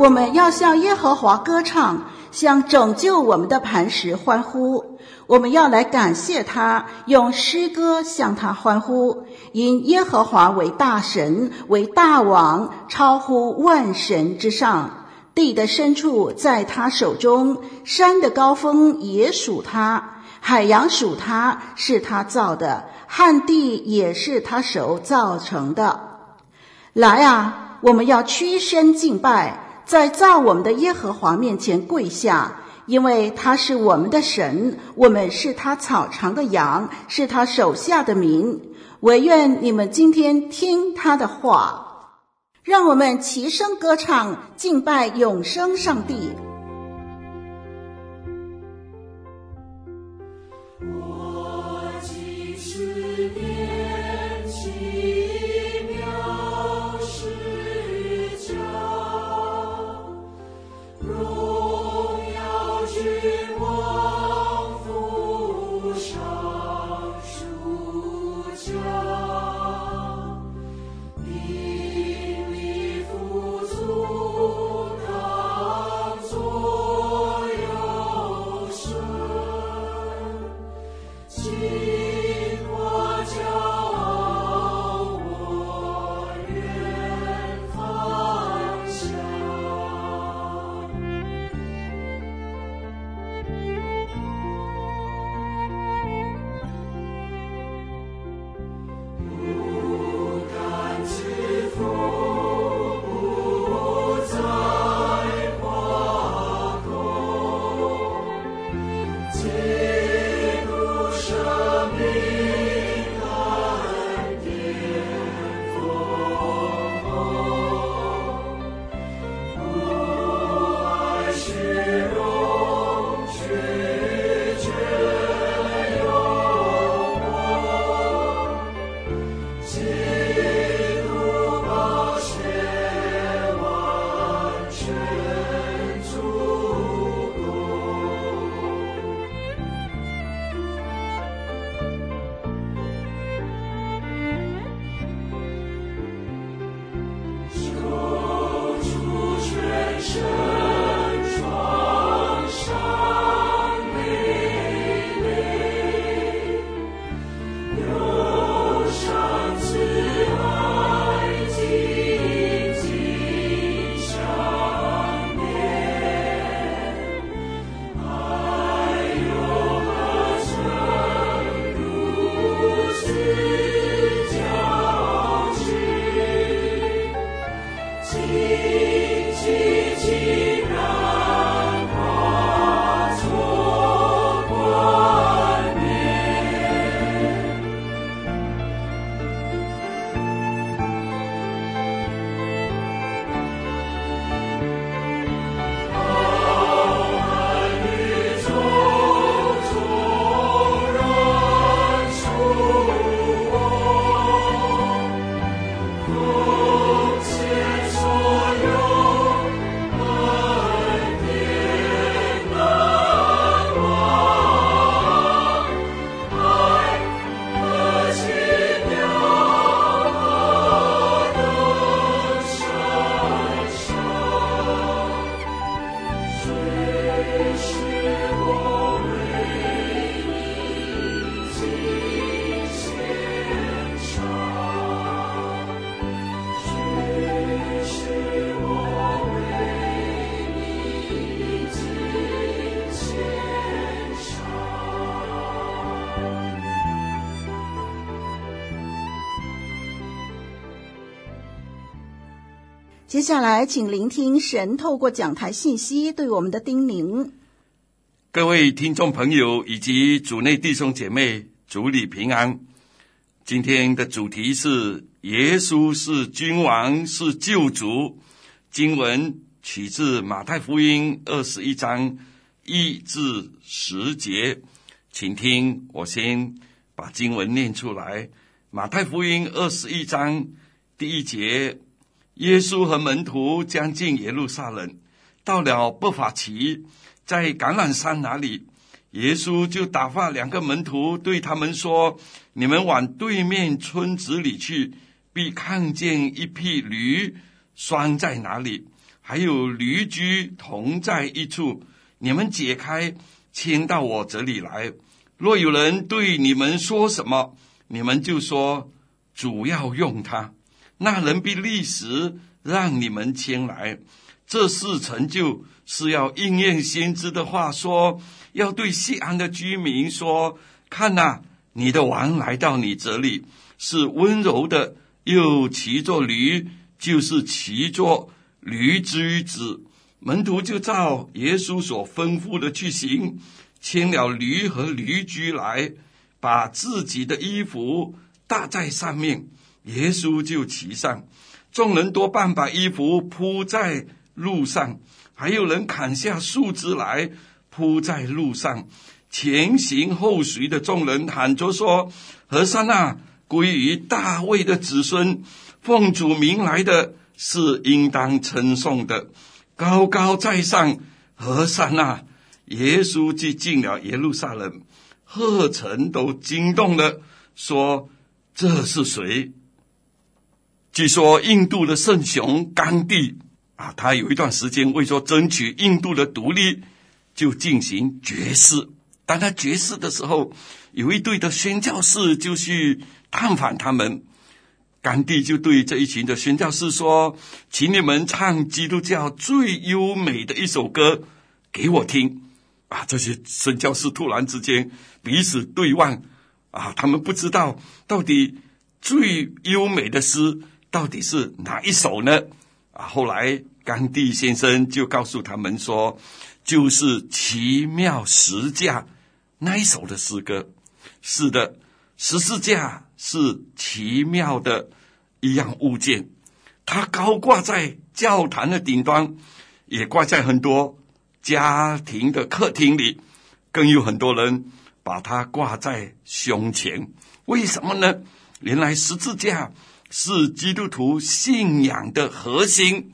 我们要向耶和华歌唱，向拯救我们的磐石欢呼。我们要来感谢他，用诗歌向他欢呼。因耶和华为大神，为大王，超乎万神之上。地的深处在他手中，山的高峰也属他，海洋属他，是他造的，旱地也是他手造成的。来啊，我们要屈身敬拜。在造我们的耶和华面前跪下，因为他是我们的神，我们是他草场的羊，是他手下的民。惟愿你们今天听他的话，让我们齐声歌唱，敬拜永生上帝。接下来，请聆听神透过讲台信息对我们的叮咛。各位听众朋友以及主内弟兄姐妹，主里平安。今天的主题是耶稣是君王，是救主。经文取自马太福音二十一章一至十节，请听我先把经文念出来。马太福音二十一章第一节：耶稣和门徒将近耶路撒冷，到了伯法其，在橄榄山那里。耶稣就打发两个门徒，对他们说：“你们往对面村子里去，必看见一匹驴拴在哪里，还有驴驹同在一处。你们解开，牵到我这里来。若有人对你们说什么，你们就说：主要用它。那人必立时让你们牵来。这事成就，是要应验先知的话说。”要对西安的居民说：“看哪，你的王来到你这里，是温柔的，又骑着驴，就是骑着驴駒子。”门徒就照耶稣所吩咐的去行，牵了驴和驴驹来，把自己的衣服搭在上面，耶稣就骑上。众人多半把衣服铺在路上，还有人砍下树枝来。铺在路上，前行后随的众人喊着说：“和散那，归于大卫的子孙，奉主名来的是应当称颂的，高高在上，和散那。”耶稣既进了耶路撒冷，贺城都惊动了，说：“这是谁？”据说印度的圣雄甘地啊，他有一段时间为说争取印度的独立。就进行绝食。当他绝食的时候，有一队的宣教士就去探访他们。甘地就对这一群的宣教士说：“请你们唱基督教最优美的一首歌给我听。”啊，这些宣教士突然之间彼此对望，啊，他们不知道到底最优美的诗到底是哪一首呢？啊，后来甘地先生就告诉他们说。就是奇妙十架那一首的诗歌，是的，十字架是奇妙的一样物件，它高挂在教堂的顶端，也挂在很多家庭的客厅里，更有很多人把它挂在胸前。为什么呢？原来十字架是基督徒信仰的核心。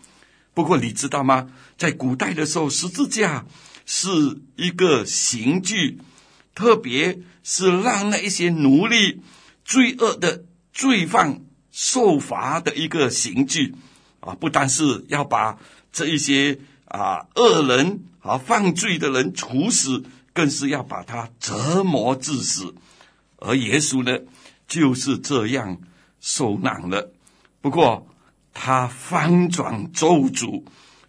不过你知道吗？在古代的时候，十字架是一个刑具，特别是让那一些奴隶、罪恶的罪犯受罚的一个刑具啊！不单是要把这一些啊恶人啊犯罪的人处死，更是要把他折磨致死。而耶稣呢，就是这样受难了。不过他翻转咒诅。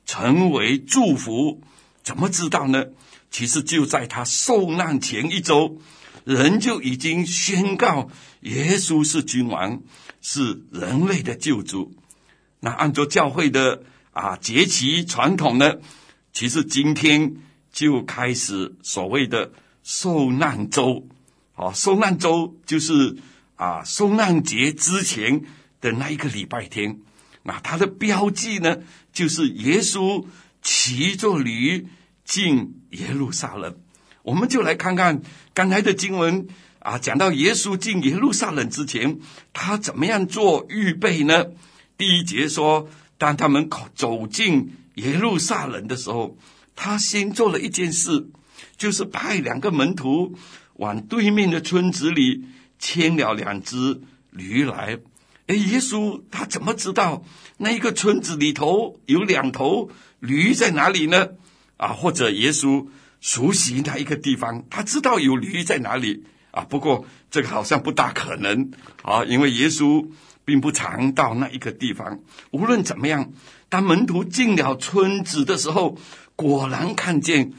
成为祝福，怎么知道呢？其实就在他受难前一周，人就已经宣告耶稣是君王，是人类的救主。那按照教会的啊节期传统呢，其实今天就开始所谓的受难周。啊，受难周就是啊受难节之前的那一个礼拜天。那它的标记呢，就是耶稣骑着驴进耶路撒冷。我们就来看看刚才的经文啊，讲到耶稣进耶路撒冷之前，他怎么样做预备呢？第一节说，当他们走进耶路撒冷的时候，他先做了一件事，就是派两个门徒往对面的村子里牵了两只驴来。哎，耶稣他怎么知道那一个村子里头有两头驴在哪里呢？啊，或者耶稣熟悉那一个地方，他知道有驴在哪里啊？不过这个好像不大可能啊，因为耶稣并不常到那一个地方。无论怎么样，当门徒进了村子的时候，果然看见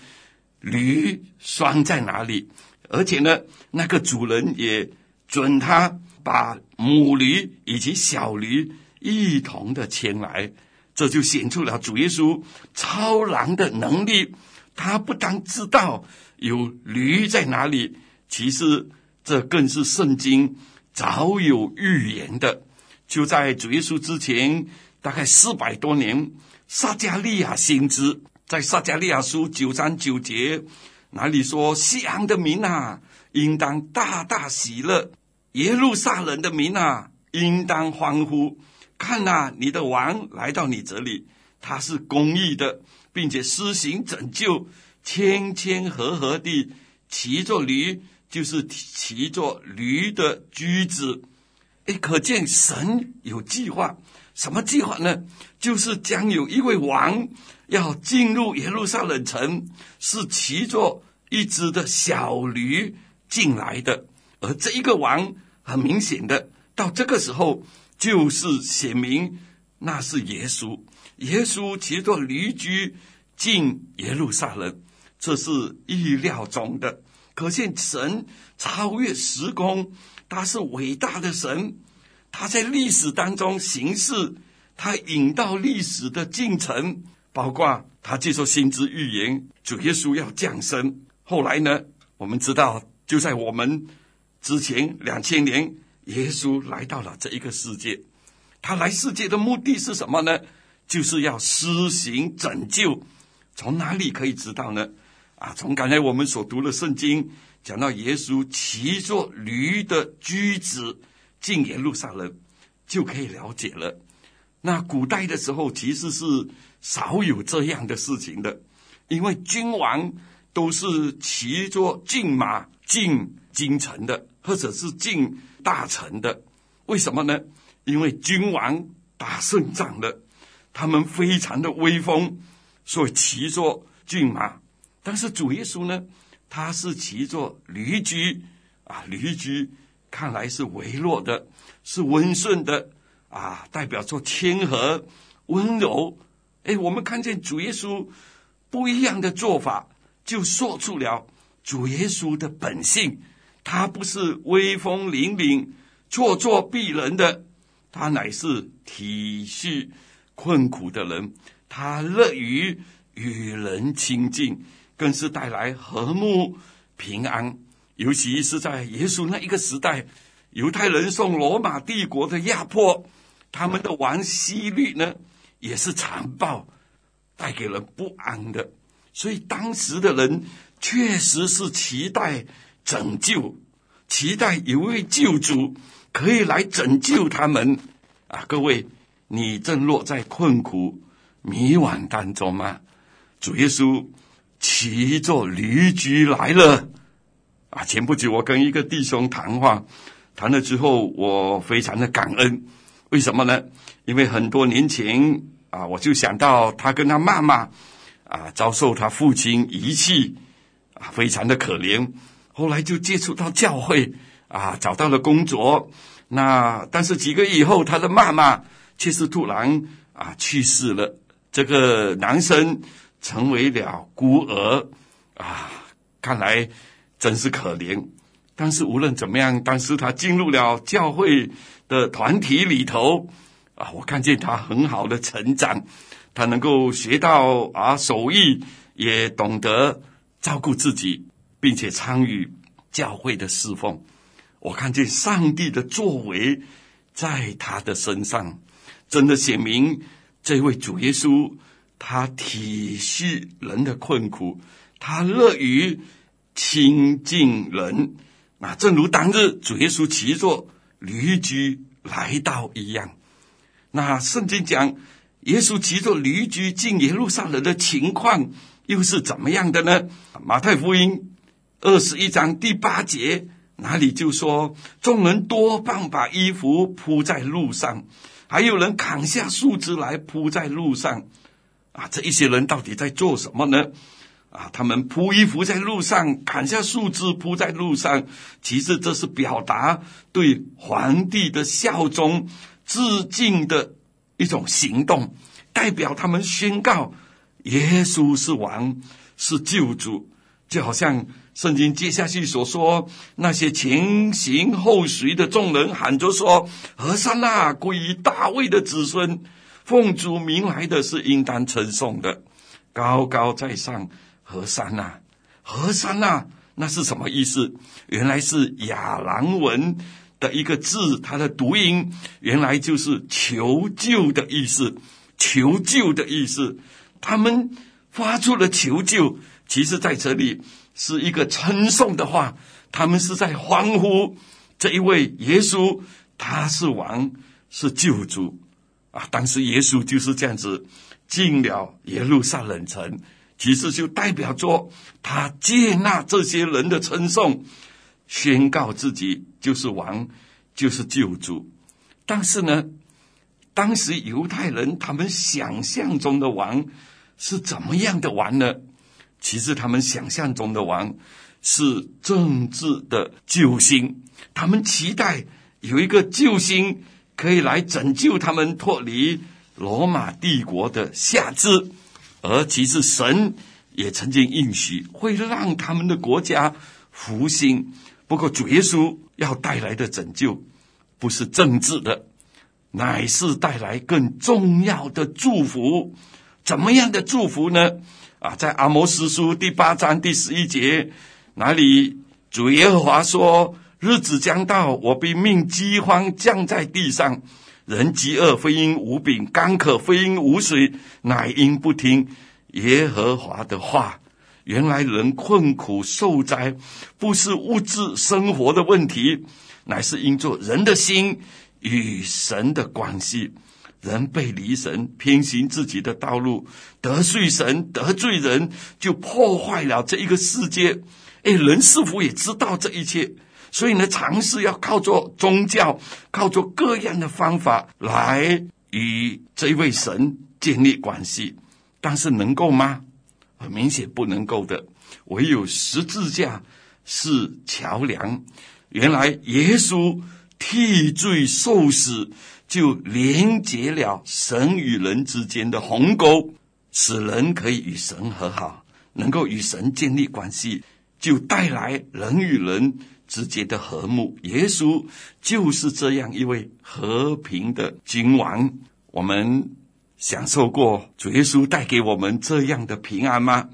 驴拴在哪里，而且呢，那个主人也准他。把母驴以及小驴一同的牵来，这就显出了主耶稣超然的能力。他不但知道有驴在哪里，其实这更是圣经早有预言的。就在主耶稣之前，大概四百多年，撒迦利亚先知在撒迦利亚书九章九节哪里说：“西安的民啊，应当大大喜乐；耶路撒冷的民啊，应当欢呼。看哪，你的王来到你这里，他是公义的，并且施行拯救，谦谦和和地骑着驴，就是骑着驴的驹子。”诶，可见神有计划，什么计划呢？就是将有一位王要进入耶路撒冷城，是骑着一只的小驴进来的。而这一个王，很明显的，到这个时候就是显明那是耶稣。耶稣骑着驴驹进耶路撒冷，这是意料中的。可见神超越时空。他是伟大的神，他在历史当中行事，他引导历史的进程，包括他接受先知预言，主耶稣要降生。后来呢，我们知道，就在我们之前两千年，耶稣来到了这一个世界。他来世界的目的是什么呢？就是要施行拯救。从哪里可以知道呢？啊，从刚才我们所读的圣经。讲到耶稣骑着驴的驹子进耶路撒冷，就可以了解了。那古代的时候其实是少有这样的事情的，因为君王都是骑着骏马进京城的，或者是进大城的。为什么呢？因为君王打胜仗了，他们非常的威风，所以骑着骏马。但是主耶稣呢？他是骑着驴驹啊，驴驹看来是微弱的，是温顺的啊，代表着谦和、温柔。哎，我们看见主耶稣不一样的做法，就说出了主耶稣的本性。他不是威风凛凛、咄咄逼人的，他乃是体恤困苦的人，他乐于与人亲近。更是带来和睦平安，尤其是在耶稣那一个时代，犹太人受罗马帝国的压迫，他们的王希律呢，也是残暴，带给人不安的。所以当时的人确实是期待拯救，期待有位救主可以来拯救他们。啊，各位，你正落在困苦迷惘当中吗？主耶稣。骑着驴驹来了，啊！前不久我跟一个弟兄谈话，谈了之后我非常的感恩。为什么呢？因为很多年前啊，我就想到他跟他妈妈啊遭受他父亲遗弃，啊，非常的可怜。后来就接触到教会啊，找到了工作。那但是几个月以后，他的妈妈却是突然啊去世了。这个男生。成为了孤儿啊！看来真是可怜。但是无论怎么样，当时他进入了教会的团体里头啊，我看见他很好的成长，他能够学到啊手艺，也懂得照顾自己，并且参与教会的侍奉。我看见上帝的作为在他的身上，真的显明这位主耶稣。他体恤人的困苦，他乐于亲近人，啊，正如当日主耶稣骑着驴驹来到一样。那圣经讲，耶稣骑着驴驹进耶路撒冷的情况又是怎么样的呢？马太福音二十一章第八节，那里就说，众人多半把衣服铺在路上，还有人砍下树枝来铺在路上。啊，这一些人到底在做什么呢？啊，他们铺衣服在路上，砍下树枝铺在路上，其实这是表达对皇帝的效忠、致敬的一种行动，代表他们宣告耶稣是王，是救主。就好像圣经接下去所说，那些前行后随的众人喊着说：“和散那，归于大卫的子孙。”奉主名来的是应当称颂的，高高在上，和散那啊，和散那啊，那是什么意思？原来是亚兰文的一个字，它的读音原来就是求救的意思，求救的意思。他们发出了求救，其实在这里是一个称颂的话，他们是在欢呼这一位耶稣，他是王，是救主啊！当时耶稣就是这样子进了耶路撒冷城，其实就代表着他接纳这些人的称颂。宣告自己就是王，就是救主。但是呢，当时犹太人他们想象中的王是怎么样的王呢？其实他们想象中的王是政治的救星，他们期待有一个救星可以来拯救他们脱离罗马帝国的下制，而其实神也曾经应许会让他们的国家复兴。不过，主耶稣要带来的拯救，不是政治的，乃是带来更重要的祝福。怎么样的祝福呢？啊，在阿摩司书第八章第十一节，哪里主耶和华说：“日子将到，我必命饥荒降在地上，人饥饿，非因无饼；干渴，非因无水，乃因不听耶和华的话。”原来人困苦受灾，不是物质生活的问题，乃是因着人的心与神的关系。人背离神，偏行自己的道路，得罪神，得罪人，就破坏了这一个世界。哎，人是否也知道这一切？所以呢，尝试要靠着宗教，靠着各样的方法来与这位神建立关系，但是能够吗？很明显不能够的，唯有十字架是桥梁。原来耶稣替罪受死，就连接了神与人之间的鸿沟，使人可以与神和好，能够与神建立关系，就带来人与人之间的和睦。耶稣就是这样一位和平的君王。我们。享受过主耶稣带给我们这样的平安吗？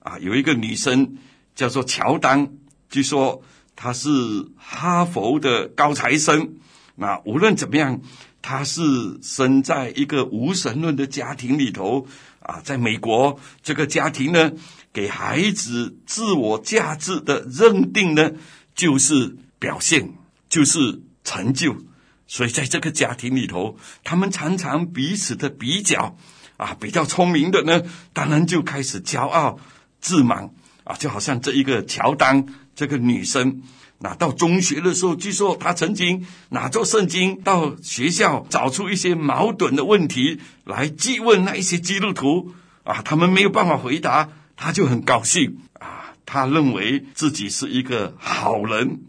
啊，有一个女生叫做乔丹，据说她是哈佛的高材生。那无论怎么样，她是生在一个无神论的家庭里头啊。在美国，这个家庭呢，给孩子自我价值的认定呢，就是表现，就是成就。所以，在这个家庭里头，他们常常彼此的比较，啊，比较聪明的呢，当然就开始骄傲自满，啊，就好像这一个乔丹这个女生，那到中学的时候，据说她曾经拿着圣经到学校找出一些矛盾的问题来质问那一些基督徒，啊，他们没有办法回答，她就很高兴，啊，她认为自己是一个好人，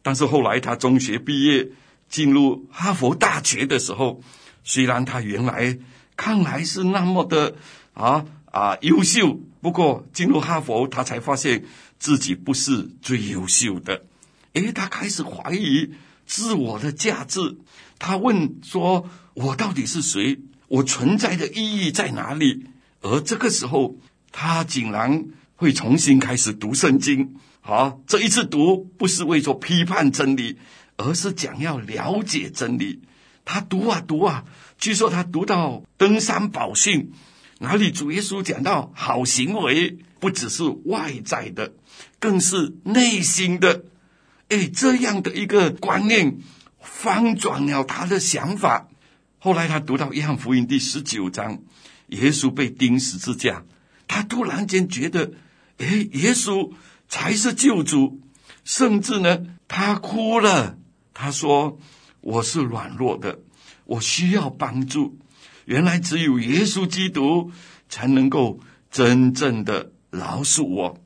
但是后来她中学毕业。进入哈佛大学的时候，虽然他原来看来是那么的啊啊优秀，不过进入哈佛，他才发现自己不是最优秀的。诶，他开始怀疑自我的价值。他问说：“我到底是谁？我存在的意义在哪里？”而这个时候，他竟然会重新开始读圣经。好，这一次读不是为做批判真理。而是讲要了解真理，他读啊读啊，据说他读到登山宝训，哪里主耶稣讲到好行为不只是外在的，更是内心的，哎，这样的一个观念翻转了他的想法。后来他读到约翰福音第十九章，耶稣被钉十字架，他突然间觉得，哎，耶稣才是救主，甚至呢，他哭了。他说：“我是软弱的，我需要帮助。原来只有耶稣基督才能够真正的饶恕我。”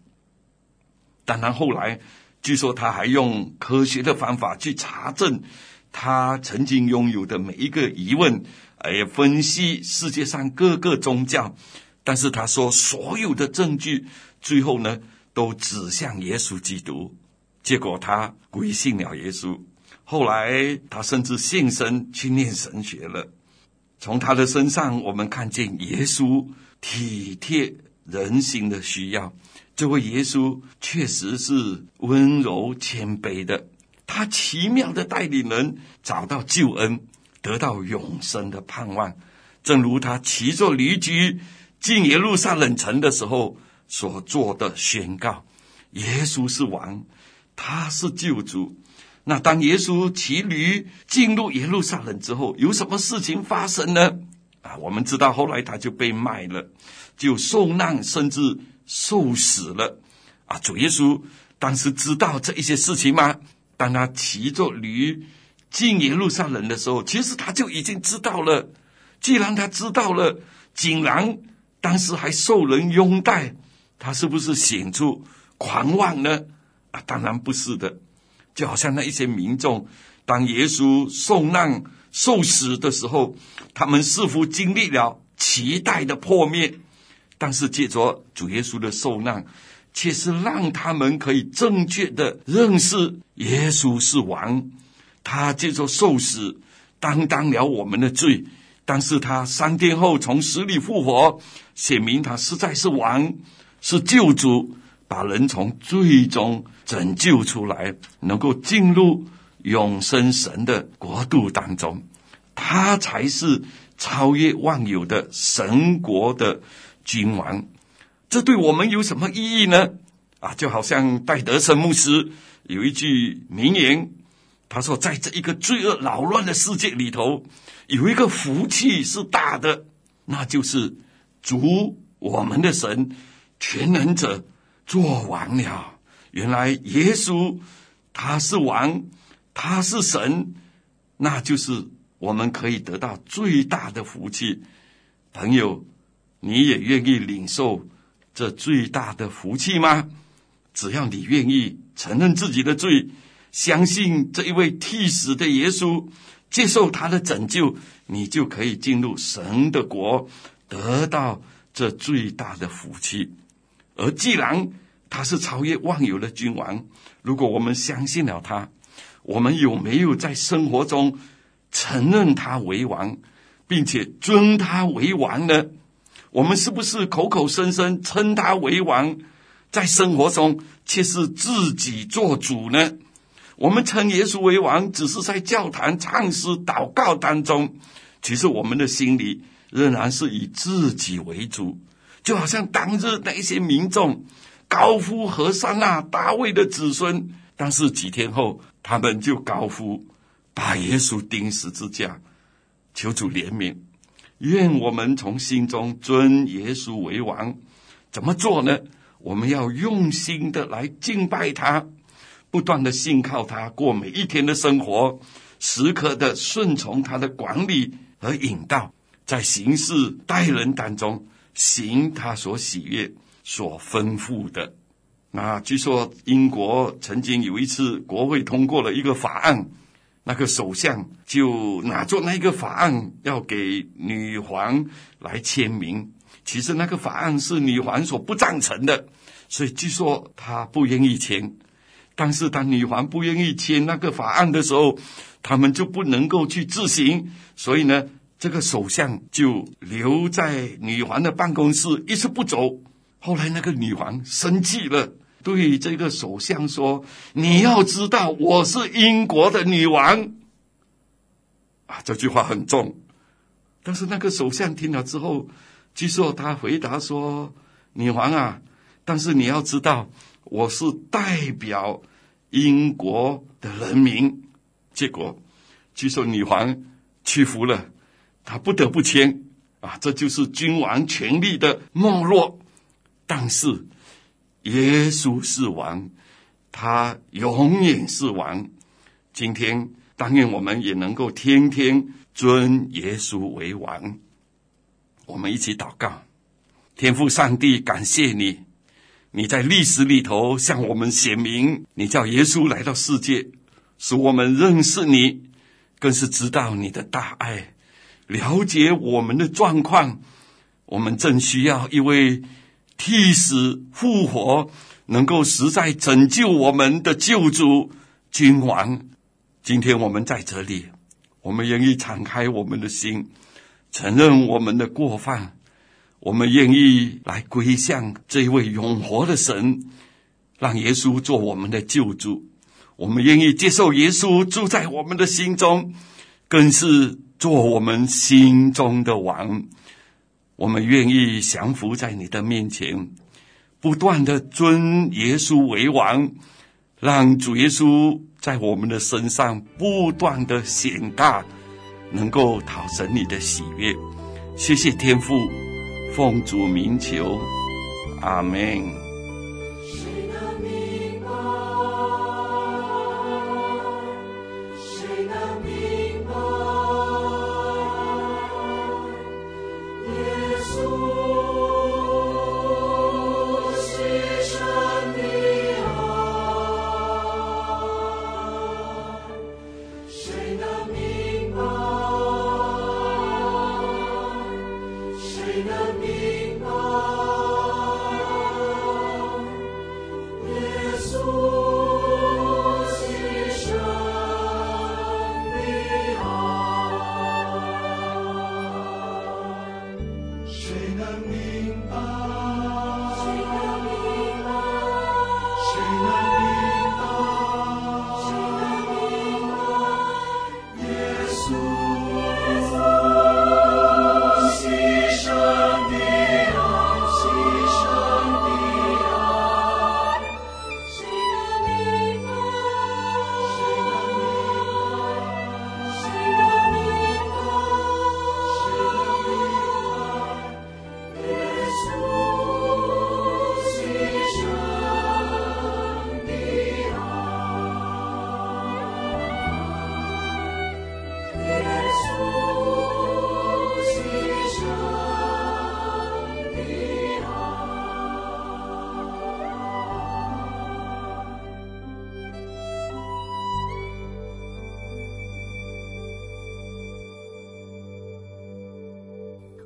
当然后来，据说他还用科学的方法去查证他曾经拥有的每一个疑问，哎分析世界上各个宗教。但是他说，所有的证据最后呢，都指向耶稣基督。结果他归信了耶稣。后来，他甚至献身去念神学了。从他的身上，我们看见耶稣体贴人心的需要。这位耶稣确实是温柔谦卑的。他奇妙的带领人找到救恩，得到永生的盼望。正如他骑着驴驹进耶路撒冷城的时候所做的宣告：耶稣是王，他是救主。那当耶稣骑驴进入耶路撒冷之后，有什么事情发生呢？啊，我们知道后来他就被卖了，就受难，甚至受死了。啊，主耶稣当时知道这一些事情吗？当他骑着驴进耶路撒冷的时候，其实他就已经知道了。既然他知道了，竟然当时还受人拥戴，他是不是显出狂妄呢？啊，当然不是的。就好像那一些民众，当耶稣受难、受死的时候，他们似乎经历了期待的破灭，但是借着主耶稣的受难，却是让他们可以正确的认识耶稣是王。他借着受死担当了我们的罪，但是他三天后从死里复活，显明他实在是王，是救主。把人从最终拯救出来，能够进入永生神的国度当中，他才是超越万有的神国的君王。这对我们有什么意义呢？啊，就好像戴德森牧师有一句名言，他说：“在这一个罪恶扰乱的世界里头，有一个福气是大的，那就是主我们的神全能者。”做完了，原来耶稣他是王，他是神，那就是我们可以得到最大的福气。朋友，你也愿意领受这最大的福气吗？只要你愿意承认自己的罪，相信这一位替死的耶稣，接受他的拯救，你就可以进入神的国，得到这最大的福气。而既然他是超越万有的君王，如果我们相信了他，我们有没有在生活中承认他为王，并且尊他为王呢？我们是不是口口声声称他为王，在生活中却是自己做主呢？我们称耶稣为王，只是在教堂唱诗祷告当中，其实我们的心里仍然是以自己为主。就好像当日那一些民众高呼和散那，大卫的子孙，但是几天后，他们就高呼把耶稣钉十字架，求主怜悯，愿我们从心中尊耶稣为王。怎么做呢？我们要用心的来敬拜他，不断的信靠他，过每一天的生活，时刻的顺从他的管理和引导，在行事待人当中。行他所喜悦、所吩咐的。那据说英国曾经有一次国会通过了一个法案，那个首相就拿着那个法案要给女皇来签名。其实那个法案是女皇所不赞成的，所以据说他不愿意签。但是当女皇不愿意签那个法案的时候，他们就不能够去执行。所以呢，这个首相就留在女皇的办公室，一直不走。后来那个女皇生气了，对这个首相说：“你要知道，我是英国的女王。”啊，这句话很重。但是那个首相听了之后，据说他回答说：“女皇啊，但是你要知道，我是代表英国的人民。”结果，据说女皇屈服了。他不得不签啊，这就是君王权力的没落。但是耶稣是王，他永远是王。今天，但愿我们也能够天天尊耶稣为王。我们一起祷告，天父上帝，感谢你，你在历史里头向我们显明，你叫耶稣来到世界，使我们认识你，更是知道你的大爱。了解我们的状况，我们正需要一位替死复活、能够实在拯救我们的救主君王。今天我们在这里，我们愿意敞开我们的心，承认我们的过犯，我们愿意来归向这位永活的神，让耶稣做我们的救主。我们愿意接受耶稣住在我们的心中，更是做我们心中的王。我们愿意降服在你的面前，不断的尊耶稣为王，让主耶稣在我们的身上不断的显大，能够讨神你的喜悦。谢谢天父，奉主名求，阿门。